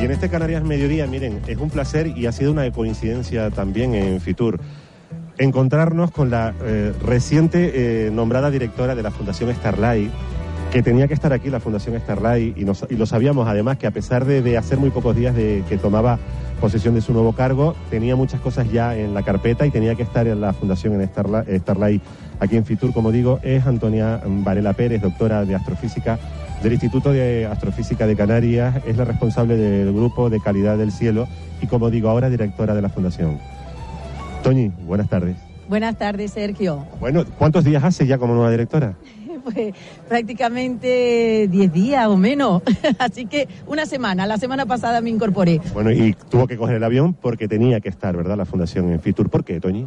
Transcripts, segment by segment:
Y en este Canarias Mediodía, miren, es un placer y ha sido una coincidencia también en Fitur encontrarnos con la eh, reciente eh, nombrada directora de la Fundación Starlight, que tenía que estar aquí la Fundación Starlight y, nos- y lo sabíamos además que a pesar de, de hacer muy pocos días de que tomaba posesión de su nuevo cargo, tenía muchas cosas ya en la carpeta y tenía que estar en la Fundación en Starlight, Starlight aquí en Fitur, como digo, es Antonia Varela Pérez, doctora de astrofísica del Instituto de Astrofísica de Canarias, es la responsable del grupo de calidad del cielo y como digo, ahora directora de la Fundación. Toñi, buenas tardes. Buenas tardes, Sergio. Bueno, ¿cuántos días hace ya como nueva directora? Pues prácticamente 10 días o menos. Así que una semana. La semana pasada me incorporé. Bueno, y tuvo que coger el avión porque tenía que estar, ¿verdad? La fundación en Fitur. ¿Por qué, Toñi?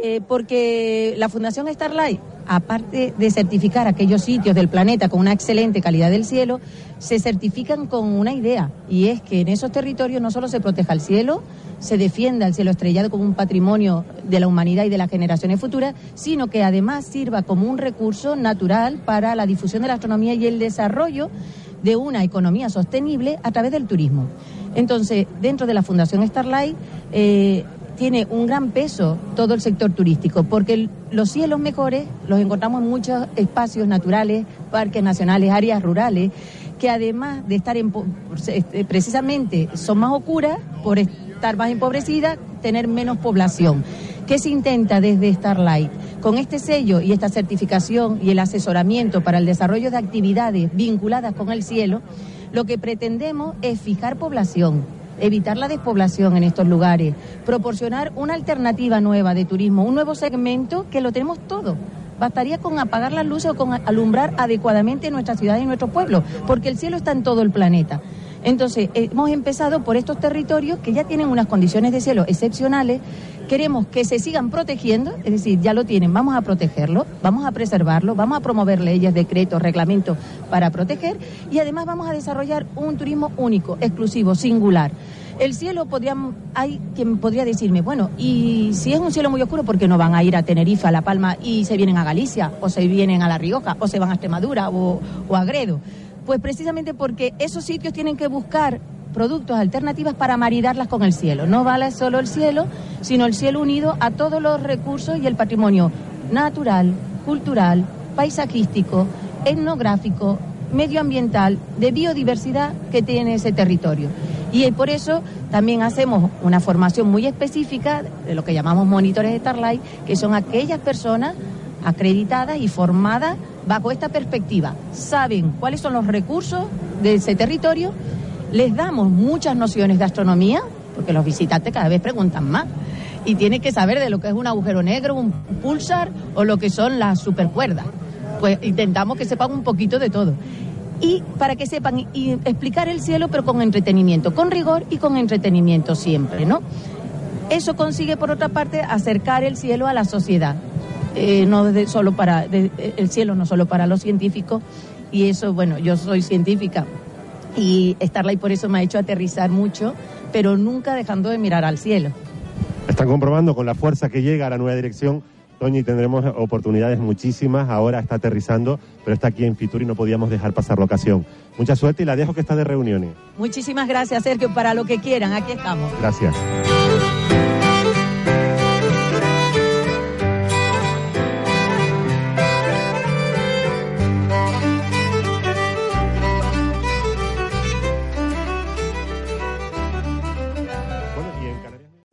Eh, porque la Fundación Starlight, aparte de certificar aquellos sitios del planeta con una excelente calidad del cielo, se certifican con una idea, y es que en esos territorios no solo se proteja el cielo, se defienda el cielo estrellado como un patrimonio de la humanidad y de las generaciones futuras, sino que además sirva como un recurso natural para la difusión de la astronomía y el desarrollo de una economía sostenible a través del turismo. Entonces, dentro de la Fundación Starlight, eh, tiene un gran peso todo el sector turístico, porque los cielos mejores los encontramos en muchos espacios naturales, parques nacionales, áreas rurales, que además de estar en, este, precisamente son más oscuras por estar más empobrecidas, tener menos población. ¿Qué se intenta desde Starlight? Con este sello y esta certificación y el asesoramiento para el desarrollo de actividades vinculadas con el cielo, lo que pretendemos es fijar población, evitar la despoblación en estos lugares, proporcionar una alternativa nueva de turismo, un nuevo segmento que lo tenemos todo. Bastaría con apagar las luces o con alumbrar adecuadamente nuestra ciudad y nuestro pueblo, porque el cielo está en todo el planeta. Entonces, hemos empezado por estos territorios que ya tienen unas condiciones de cielo excepcionales. Queremos que se sigan protegiendo, es decir, ya lo tienen, vamos a protegerlo, vamos a preservarlo, vamos a promover leyes, decretos, reglamentos para proteger y además vamos a desarrollar un turismo único, exclusivo, singular. El cielo, hay quien podría decirme, bueno, y si es un cielo muy oscuro, ¿por qué no van a ir a Tenerife, a La Palma y se vienen a Galicia, o se vienen a La Rioja, o se van a Extremadura o, o a Gredo? Pues precisamente porque esos sitios tienen que buscar productos alternativas para maridarlas con el cielo. No vale solo el cielo, sino el cielo unido a todos los recursos y el patrimonio natural, cultural, paisajístico, etnográfico, medioambiental, de biodiversidad que tiene ese territorio. Y por eso también hacemos una formación muy específica de lo que llamamos monitores de Starlight, que son aquellas personas acreditadas y formadas bajo esta perspectiva. Saben cuáles son los recursos de ese territorio, les damos muchas nociones de astronomía, porque los visitantes cada vez preguntan más. Y tienen que saber de lo que es un agujero negro, un pulsar o lo que son las supercuerdas. Pues intentamos que sepan un poquito de todo. Y para que sepan y explicar el cielo, pero con entretenimiento, con rigor y con entretenimiento siempre, ¿no? Eso consigue, por otra parte, acercar el cielo a la sociedad. Eh, no de- solo para de- el cielo no solo para los científicos y eso bueno yo soy científica y Starlight por eso me ha hecho aterrizar mucho pero nunca dejando de mirar al cielo Están comprobando con la fuerza que llega a la nueva dirección. Toñi, tendremos oportunidades muchísimas. Ahora está aterrizando, pero está aquí en Fitur y no podíamos dejar pasar la ocasión. Mucha suerte y la dejo que está de reuniones. muchísimas gracias Sergio para lo que quieran aquí estamos Gracias.